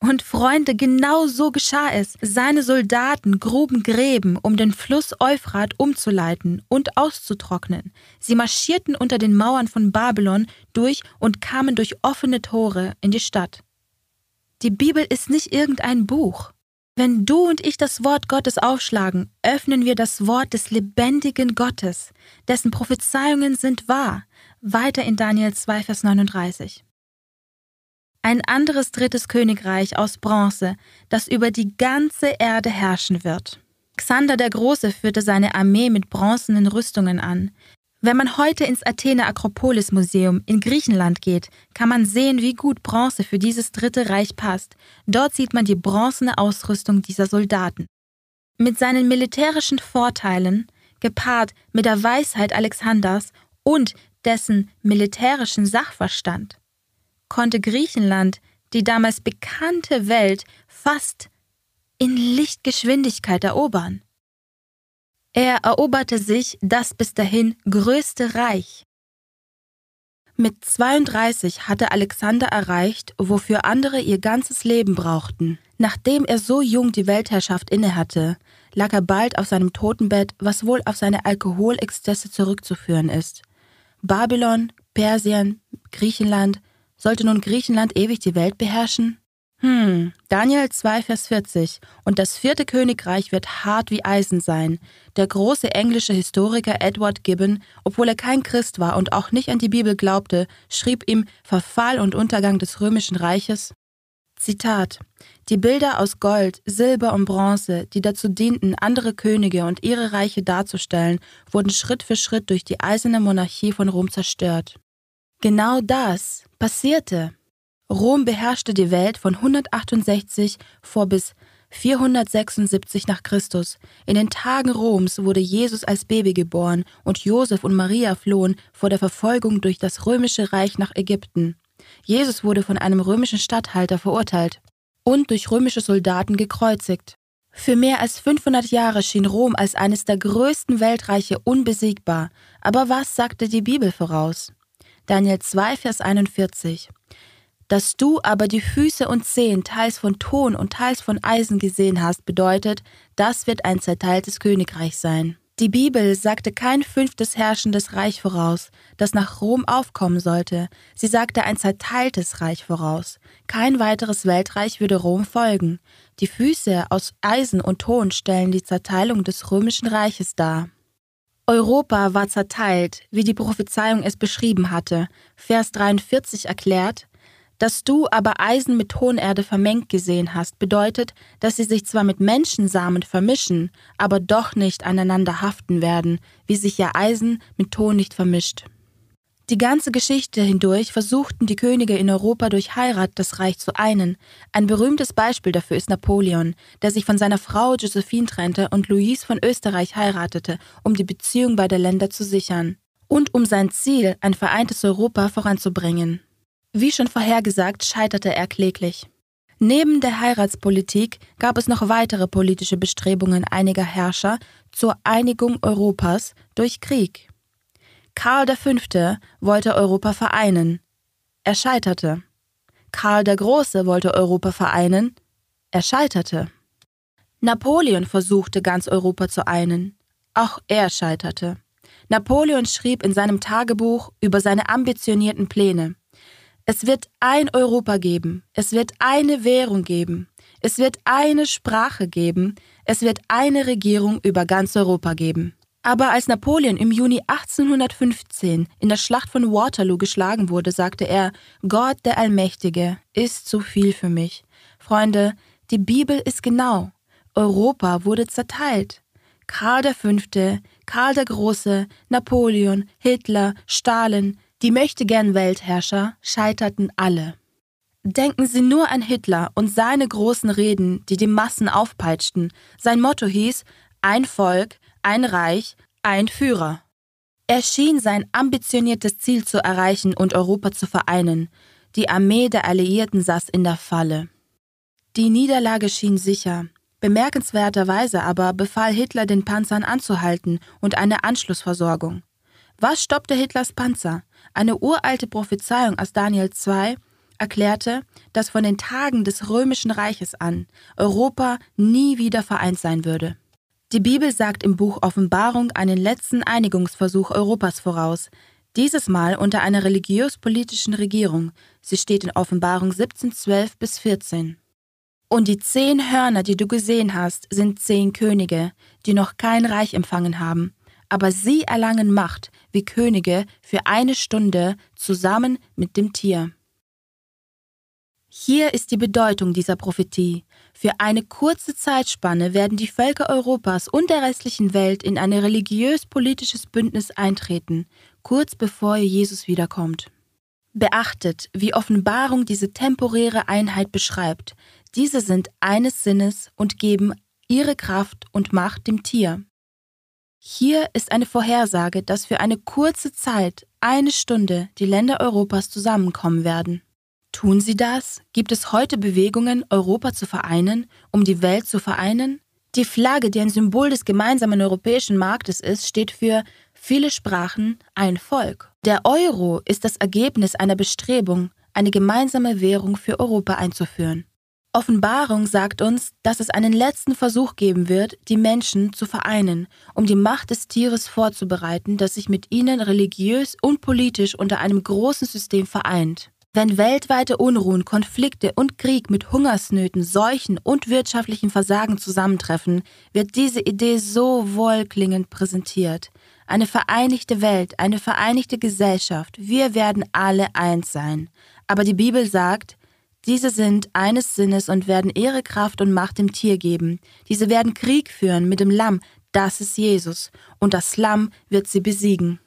Und Freunde, genau so geschah es. Seine Soldaten gruben Gräben, um den Fluss Euphrat umzuleiten und auszutrocknen. Sie marschierten unter den Mauern von Babylon durch und kamen durch offene Tore in die Stadt. Die Bibel ist nicht irgendein Buch. Wenn du und ich das Wort Gottes aufschlagen, öffnen wir das Wort des lebendigen Gottes, dessen Prophezeiungen sind wahr. Weiter in Daniel 2, Vers 39 ein anderes drittes Königreich aus Bronze, das über die ganze Erde herrschen wird. Xander der Große führte seine Armee mit bronzenen Rüstungen an. Wenn man heute ins Athene Akropolis Museum in Griechenland geht, kann man sehen, wie gut Bronze für dieses dritte Reich passt. Dort sieht man die bronzene Ausrüstung dieser Soldaten. Mit seinen militärischen Vorteilen, gepaart mit der Weisheit Alexanders und dessen militärischen Sachverstand, konnte Griechenland die damals bekannte Welt fast in Lichtgeschwindigkeit erobern. Er eroberte sich das bis dahin größte Reich. Mit 32 hatte Alexander erreicht, wofür andere ihr ganzes Leben brauchten. Nachdem er so jung die Weltherrschaft innehatte, lag er bald auf seinem Totenbett, was wohl auf seine Alkoholexzesse zurückzuführen ist. Babylon, Persien, Griechenland sollte nun Griechenland ewig die Welt beherrschen? Hm, Daniel 2, Vers 40. Und das vierte Königreich wird hart wie Eisen sein. Der große englische Historiker Edward Gibbon, obwohl er kein Christ war und auch nicht an die Bibel glaubte, schrieb ihm Verfall und Untergang des römischen Reiches. Zitat Die Bilder aus Gold, Silber und Bronze, die dazu dienten, andere Könige und ihre Reiche darzustellen, wurden Schritt für Schritt durch die eiserne Monarchie von Rom zerstört. Genau das passierte. Rom beherrschte die Welt von 168 vor bis 476 nach Christus. In den Tagen Roms wurde Jesus als Baby geboren und Josef und Maria flohen vor der Verfolgung durch das römische Reich nach Ägypten. Jesus wurde von einem römischen Statthalter verurteilt und durch römische Soldaten gekreuzigt. Für mehr als 500 Jahre schien Rom als eines der größten Weltreiche unbesiegbar. Aber was sagte die Bibel voraus? Daniel 2, Vers 41. Dass du aber die Füße und Zehen teils von Ton und teils von Eisen gesehen hast, bedeutet, das wird ein zerteiltes Königreich sein. Die Bibel sagte kein fünftes herrschendes Reich voraus, das nach Rom aufkommen sollte. Sie sagte ein zerteiltes Reich voraus. Kein weiteres Weltreich würde Rom folgen. Die Füße aus Eisen und Ton stellen die Zerteilung des römischen Reiches dar. Europa war zerteilt, wie die Prophezeiung es beschrieben hatte. Vers 43 erklärt, dass du aber Eisen mit Tonerde vermengt gesehen hast, bedeutet, dass sie sich zwar mit Menschensamen vermischen, aber doch nicht aneinander haften werden, wie sich ja Eisen mit Ton nicht vermischt. Die ganze Geschichte hindurch versuchten die Könige in Europa durch Heirat das Reich zu einen. Ein berühmtes Beispiel dafür ist Napoleon, der sich von seiner Frau Josephine trennte und Louise von Österreich heiratete, um die Beziehung beider Länder zu sichern und um sein Ziel, ein vereintes Europa, voranzubringen. Wie schon vorhergesagt, scheiterte er kläglich. Neben der Heiratspolitik gab es noch weitere politische Bestrebungen einiger Herrscher zur Einigung Europas durch Krieg. Karl V. wollte Europa vereinen. Er scheiterte. Karl der Große wollte Europa vereinen. Er scheiterte. Napoleon versuchte ganz Europa zu einen. Auch er scheiterte. Napoleon schrieb in seinem Tagebuch über seine ambitionierten Pläne. Es wird ein Europa geben, es wird eine Währung geben, es wird eine Sprache geben, es wird eine Regierung über ganz Europa geben. Aber als Napoleon im Juni 1815 in der Schlacht von Waterloo geschlagen wurde, sagte er, Gott der Allmächtige ist zu viel für mich. Freunde, die Bibel ist genau. Europa wurde zerteilt. Karl V., Karl der Große, Napoleon, Hitler, Stalin, die möchtegern Weltherrscher scheiterten alle. Denken Sie nur an Hitler und seine großen Reden, die die Massen aufpeitschten. Sein Motto hieß Ein Volk, ein Reich, ein Führer. Er schien sein ambitioniertes Ziel zu erreichen und Europa zu vereinen. Die Armee der Alliierten saß in der Falle. Die Niederlage schien sicher. Bemerkenswerterweise aber befahl Hitler den Panzern anzuhalten und eine Anschlussversorgung. Was stoppte Hitlers Panzer? Eine uralte Prophezeiung aus Daniel 2 erklärte, dass von den Tagen des römischen Reiches an Europa nie wieder vereint sein würde. Die Bibel sagt im Buch Offenbarung einen letzten Einigungsversuch Europas voraus, dieses Mal unter einer religiös-politischen Regierung. Sie steht in Offenbarung 17, 12 bis 14. Und die zehn Hörner, die du gesehen hast, sind zehn Könige, die noch kein Reich empfangen haben, aber sie erlangen Macht wie Könige für eine Stunde zusammen mit dem Tier. Hier ist die Bedeutung dieser Prophetie. Für eine kurze Zeitspanne werden die Völker Europas und der restlichen Welt in ein religiös-politisches Bündnis eintreten, kurz bevor Jesus wiederkommt. Beachtet, wie Offenbarung diese temporäre Einheit beschreibt. Diese sind eines Sinnes und geben ihre Kraft und Macht dem Tier. Hier ist eine Vorhersage, dass für eine kurze Zeit, eine Stunde, die Länder Europas zusammenkommen werden. Tun sie das? Gibt es heute Bewegungen, Europa zu vereinen, um die Welt zu vereinen? Die Flagge, die ein Symbol des gemeinsamen europäischen Marktes ist, steht für viele Sprachen, ein Volk. Der Euro ist das Ergebnis einer Bestrebung, eine gemeinsame Währung für Europa einzuführen. Offenbarung sagt uns, dass es einen letzten Versuch geben wird, die Menschen zu vereinen, um die Macht des Tieres vorzubereiten, das sich mit ihnen religiös und politisch unter einem großen System vereint. Wenn weltweite Unruhen, Konflikte und Krieg mit Hungersnöten, Seuchen und wirtschaftlichen Versagen zusammentreffen, wird diese Idee so wohlklingend präsentiert. Eine vereinigte Welt, eine vereinigte Gesellschaft, wir werden alle eins sein. Aber die Bibel sagt, diese sind eines Sinnes und werden ihre Kraft und Macht dem Tier geben. Diese werden Krieg führen mit dem Lamm, das ist Jesus, und das Lamm wird sie besiegen.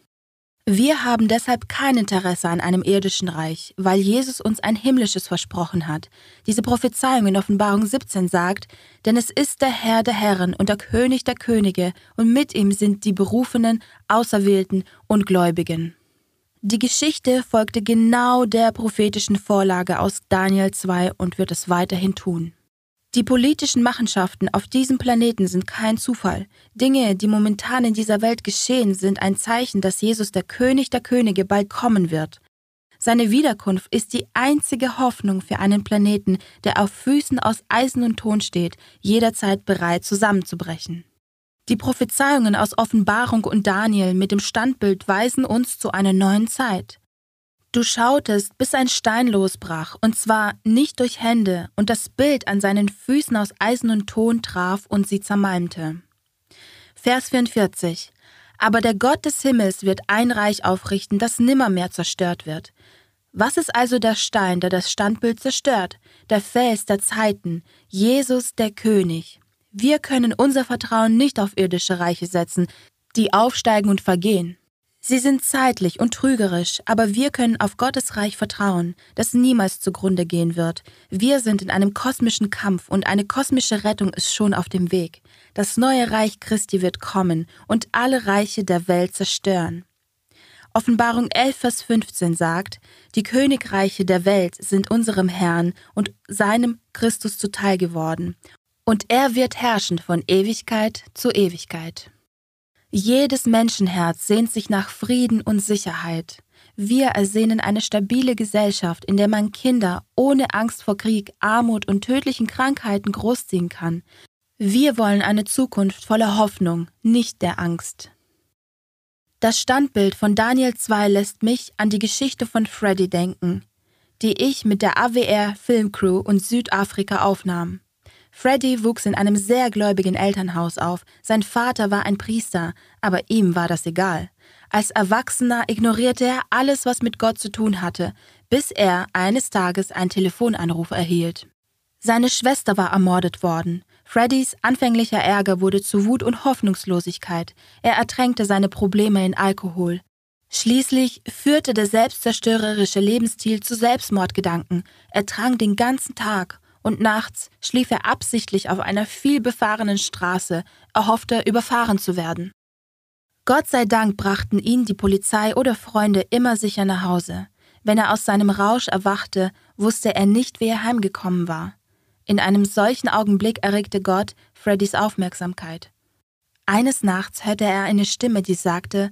Wir haben deshalb kein Interesse an einem irdischen Reich, weil Jesus uns ein himmlisches versprochen hat. Diese Prophezeiung in Offenbarung 17 sagt, denn es ist der Herr der Herren und der König der Könige, und mit ihm sind die Berufenen, Auserwählten und Gläubigen. Die Geschichte folgte genau der prophetischen Vorlage aus Daniel 2 und wird es weiterhin tun. Die politischen Machenschaften auf diesem Planeten sind kein Zufall. Dinge, die momentan in dieser Welt geschehen, sind ein Zeichen, dass Jesus der König der Könige bald kommen wird. Seine Wiederkunft ist die einzige Hoffnung für einen Planeten, der auf Füßen aus Eisen und Ton steht, jederzeit bereit zusammenzubrechen. Die Prophezeiungen aus Offenbarung und Daniel mit dem Standbild weisen uns zu einer neuen Zeit. Du schautest, bis ein Stein losbrach, und zwar nicht durch Hände, und das Bild an seinen Füßen aus Eisen und Ton traf und sie zermalmte. Vers 44 Aber der Gott des Himmels wird ein Reich aufrichten, das nimmermehr zerstört wird. Was ist also der Stein, der das Standbild zerstört? Der Fels der Zeiten, Jesus der König. Wir können unser Vertrauen nicht auf irdische Reiche setzen, die aufsteigen und vergehen. Sie sind zeitlich und trügerisch, aber wir können auf Gottes Reich vertrauen, das niemals zugrunde gehen wird. Wir sind in einem kosmischen Kampf und eine kosmische Rettung ist schon auf dem Weg. Das neue Reich Christi wird kommen und alle Reiche der Welt zerstören. Offenbarung 11, Vers 15 sagt, die Königreiche der Welt sind unserem Herrn und seinem Christus zuteil geworden, und er wird herrschen von Ewigkeit zu Ewigkeit. Jedes Menschenherz sehnt sich nach Frieden und Sicherheit. Wir ersehnen eine stabile Gesellschaft, in der man Kinder ohne Angst vor Krieg, Armut und tödlichen Krankheiten großziehen kann. Wir wollen eine Zukunft voller Hoffnung, nicht der Angst. Das Standbild von Daniel 2 lässt mich an die Geschichte von Freddy denken, die ich mit der AWR Filmcrew und Südafrika aufnahm. Freddy wuchs in einem sehr gläubigen Elternhaus auf. Sein Vater war ein Priester, aber ihm war das egal. Als Erwachsener ignorierte er alles, was mit Gott zu tun hatte, bis er eines Tages einen Telefonanruf erhielt. Seine Schwester war ermordet worden. Freddys anfänglicher Ärger wurde zu Wut und Hoffnungslosigkeit. Er ertränkte seine Probleme in Alkohol. Schließlich führte der selbstzerstörerische Lebensstil zu Selbstmordgedanken. Er trank den ganzen Tag und nachts schlief er absichtlich auf einer vielbefahrenen Straße, er hoffte, überfahren zu werden. Gott sei Dank brachten ihn die Polizei oder Freunde immer sicher nach Hause. Wenn er aus seinem Rausch erwachte, wusste er nicht, wie er heimgekommen war. In einem solchen Augenblick erregte Gott Freddys Aufmerksamkeit. Eines Nachts hörte er eine Stimme, die sagte,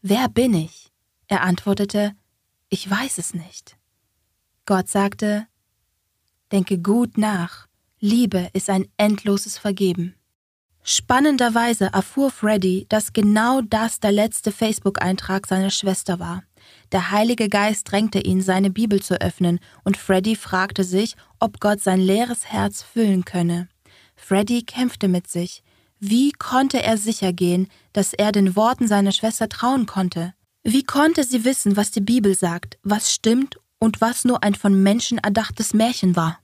Wer bin ich? Er antwortete, Ich weiß es nicht. Gott sagte, Denke gut nach. Liebe ist ein endloses Vergeben. Spannenderweise erfuhr Freddy, dass genau das der letzte Facebook-Eintrag seiner Schwester war. Der Heilige Geist drängte ihn, seine Bibel zu öffnen, und Freddy fragte sich, ob Gott sein leeres Herz füllen könne. Freddy kämpfte mit sich. Wie konnte er sicher gehen, dass er den Worten seiner Schwester trauen konnte? Wie konnte sie wissen, was die Bibel sagt, was stimmt und was nur ein von Menschen erdachtes Märchen war.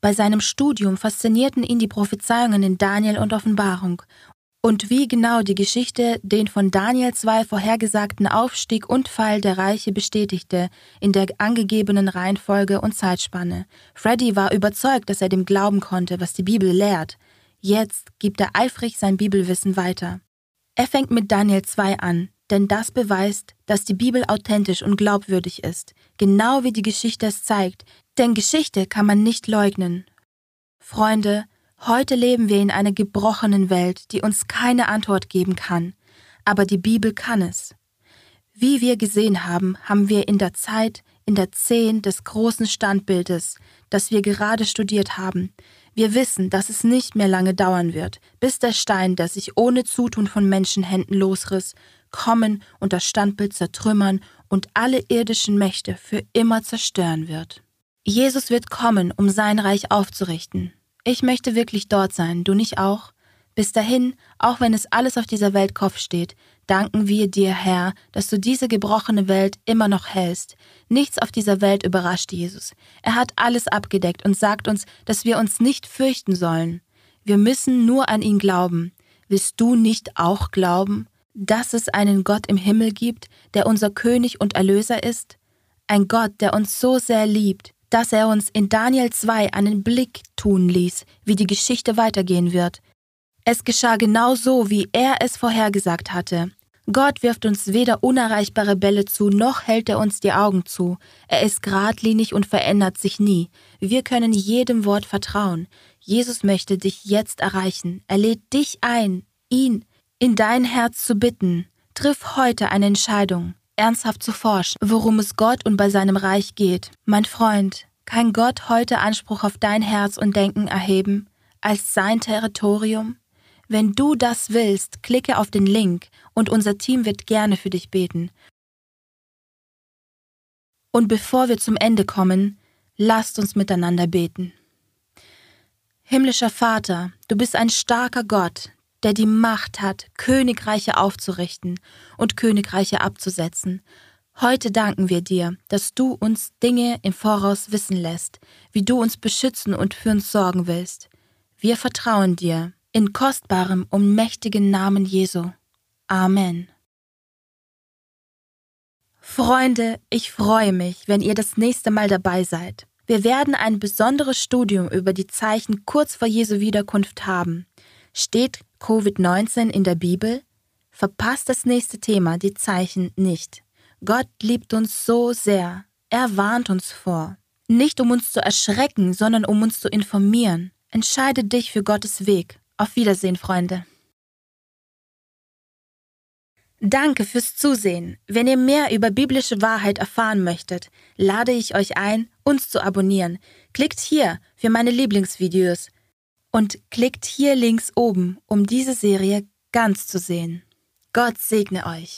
Bei seinem Studium faszinierten ihn die Prophezeiungen in Daniel und Offenbarung und wie genau die Geschichte den von Daniel II vorhergesagten Aufstieg und Fall der Reiche bestätigte, in der angegebenen Reihenfolge und Zeitspanne. Freddy war überzeugt, dass er dem glauben konnte, was die Bibel lehrt. Jetzt gibt er eifrig sein Bibelwissen weiter. Er fängt mit Daniel 2 an, denn das beweist, dass die Bibel authentisch und glaubwürdig ist, genau wie die Geschichte es zeigt, denn Geschichte kann man nicht leugnen. Freunde, heute leben wir in einer gebrochenen Welt, die uns keine Antwort geben kann, aber die Bibel kann es. Wie wir gesehen haben, haben wir in der Zeit, in der Zehn des großen Standbildes, das wir gerade studiert haben, wir wissen, dass es nicht mehr lange dauern wird, bis der Stein, der sich ohne Zutun von Menschenhänden losriss, kommen und das Standbild zertrümmern und alle irdischen Mächte für immer zerstören wird. Jesus wird kommen, um sein Reich aufzurichten. Ich möchte wirklich dort sein, du nicht auch? Bis dahin, auch wenn es alles auf dieser Welt Kopf steht, danken wir dir, Herr, dass du diese gebrochene Welt immer noch hältst. Nichts auf dieser Welt überrascht Jesus. Er hat alles abgedeckt und sagt uns, dass wir uns nicht fürchten sollen. Wir müssen nur an ihn glauben. Willst du nicht auch glauben? Dass es einen Gott im Himmel gibt, der unser König und Erlöser ist? Ein Gott, der uns so sehr liebt, dass er uns in Daniel 2 einen Blick tun ließ, wie die Geschichte weitergehen wird. Es geschah genau so, wie er es vorhergesagt hatte. Gott wirft uns weder unerreichbare Bälle zu, noch hält er uns die Augen zu. Er ist geradlinig und verändert sich nie. Wir können jedem Wort vertrauen. Jesus möchte dich jetzt erreichen. Er lädt dich ein, ihn, in dein Herz zu bitten, triff heute eine Entscheidung, ernsthaft zu forschen, worum es Gott und bei seinem Reich geht. Mein Freund, kann Gott heute Anspruch auf dein Herz und Denken erheben, als sein Territorium? Wenn du das willst, klicke auf den Link und unser Team wird gerne für dich beten. Und bevor wir zum Ende kommen, lasst uns miteinander beten. Himmlischer Vater, du bist ein starker Gott, der die Macht hat, Königreiche aufzurichten und Königreiche abzusetzen. Heute danken wir dir, dass du uns Dinge im Voraus wissen lässt, wie du uns beschützen und für uns sorgen willst. Wir vertrauen dir in kostbarem und mächtigen Namen Jesu. Amen. Freunde, ich freue mich, wenn ihr das nächste Mal dabei seid. Wir werden ein besonderes Studium über die Zeichen kurz vor Jesu Wiederkunft haben. Steht Covid-19 in der Bibel? Verpasst das nächste Thema, die Zeichen, nicht. Gott liebt uns so sehr. Er warnt uns vor. Nicht um uns zu erschrecken, sondern um uns zu informieren. Entscheide dich für Gottes Weg. Auf Wiedersehen, Freunde. Danke fürs Zusehen. Wenn ihr mehr über biblische Wahrheit erfahren möchtet, lade ich euch ein, uns zu abonnieren. Klickt hier für meine Lieblingsvideos und klickt hier links oben, um diese Serie ganz zu sehen. Gott segne euch.